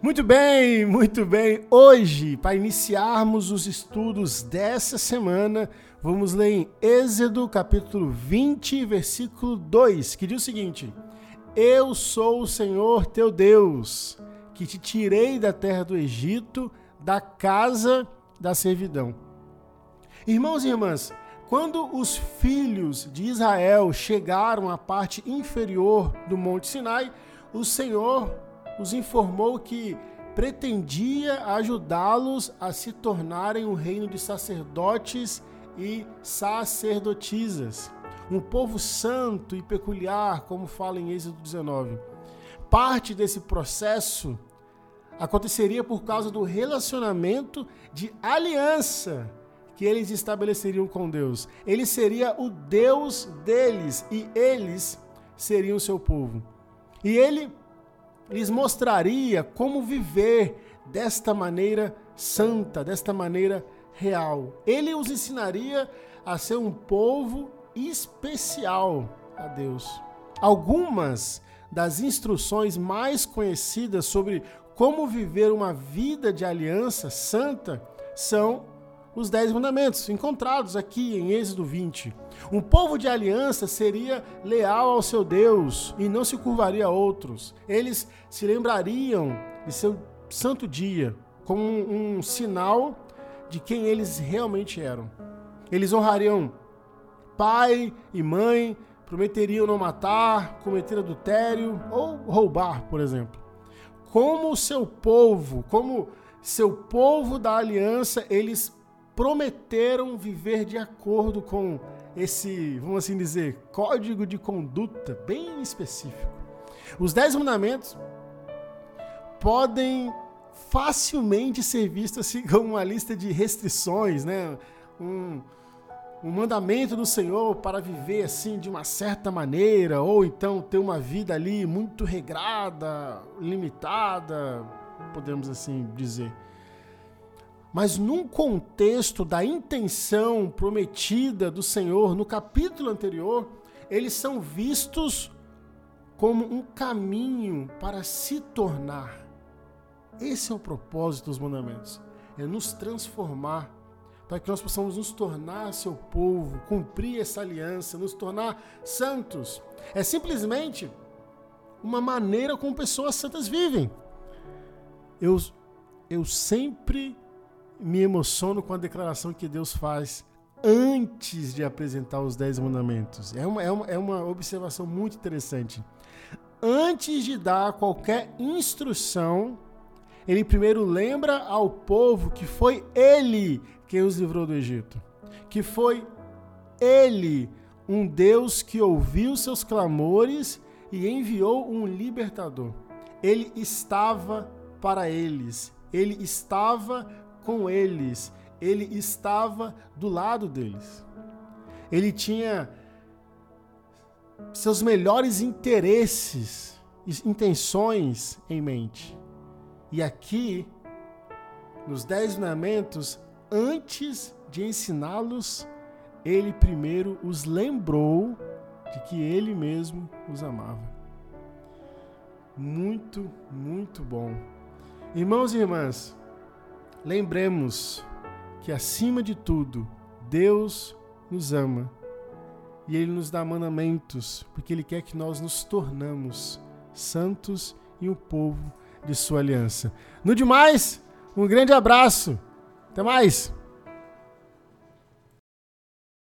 Muito bem, muito bem. Hoje, para iniciarmos os estudos dessa semana, vamos ler em Êxodo capítulo 20, versículo 2, que diz o seguinte: Eu sou o Senhor teu Deus, que te tirei da terra do Egito, da casa da servidão. Irmãos e irmãs, quando os filhos de Israel chegaram à parte inferior do Monte Sinai, o Senhor os informou que pretendia ajudá-los a se tornarem um reino de sacerdotes e sacerdotisas, um povo santo e peculiar, como fala em Êxodo 19. Parte desse processo aconteceria por causa do relacionamento de aliança que eles estabeleceriam com Deus. Ele seria o Deus deles e eles seriam o seu povo. E ele lhes mostraria como viver desta maneira santa, desta maneira real. Ele os ensinaria a ser um povo especial a Deus. Algumas das instruções mais conhecidas sobre como viver uma vida de aliança santa são os Dez Mandamentos, encontrados aqui em Êxodo 20. Um povo de aliança seria leal ao seu Deus e não se curvaria a outros. Eles se lembrariam de seu santo dia como um, um sinal de quem eles realmente eram. Eles honrariam pai e mãe, prometeriam não matar, cometer adultério ou roubar, por exemplo. Como o seu povo, como seu povo da aliança, eles prometeram viver de acordo com esse, vamos assim dizer, código de conduta bem específico. Os Dez Mandamentos podem facilmente ser vistos assim como uma lista de restrições, né? Um, um mandamento do Senhor para viver assim de uma certa maneira, ou então ter uma vida ali muito regrada, limitada, podemos assim dizer. Mas num contexto da intenção prometida do Senhor no capítulo anterior, eles são vistos como um caminho para se tornar. Esse é o propósito dos mandamentos, é nos transformar para que nós possamos nos tornar seu povo, cumprir essa aliança, nos tornar santos. É simplesmente uma maneira como pessoas santas vivem. Eu, eu sempre me emociono com a declaração que Deus faz antes de apresentar os Dez Mandamentos. É uma, é uma, é uma observação muito interessante. Antes de dar qualquer instrução, ele primeiro lembra ao povo que foi ele quem os livrou do Egito, que foi ele, um Deus que ouviu seus clamores e enviou um libertador. Ele estava para eles, ele estava com eles, ele estava do lado deles. Ele tinha seus melhores interesses, intenções em mente. E aqui, nos Dez Mandamentos, antes de ensiná-los, ele primeiro os lembrou de que ele mesmo os amava. Muito, muito bom. Irmãos e irmãs, Lembremos que, acima de tudo, Deus nos ama e Ele nos dá mandamentos, porque Ele quer que nós nos tornamos santos e um povo de Sua aliança. No demais, um grande abraço. Até mais!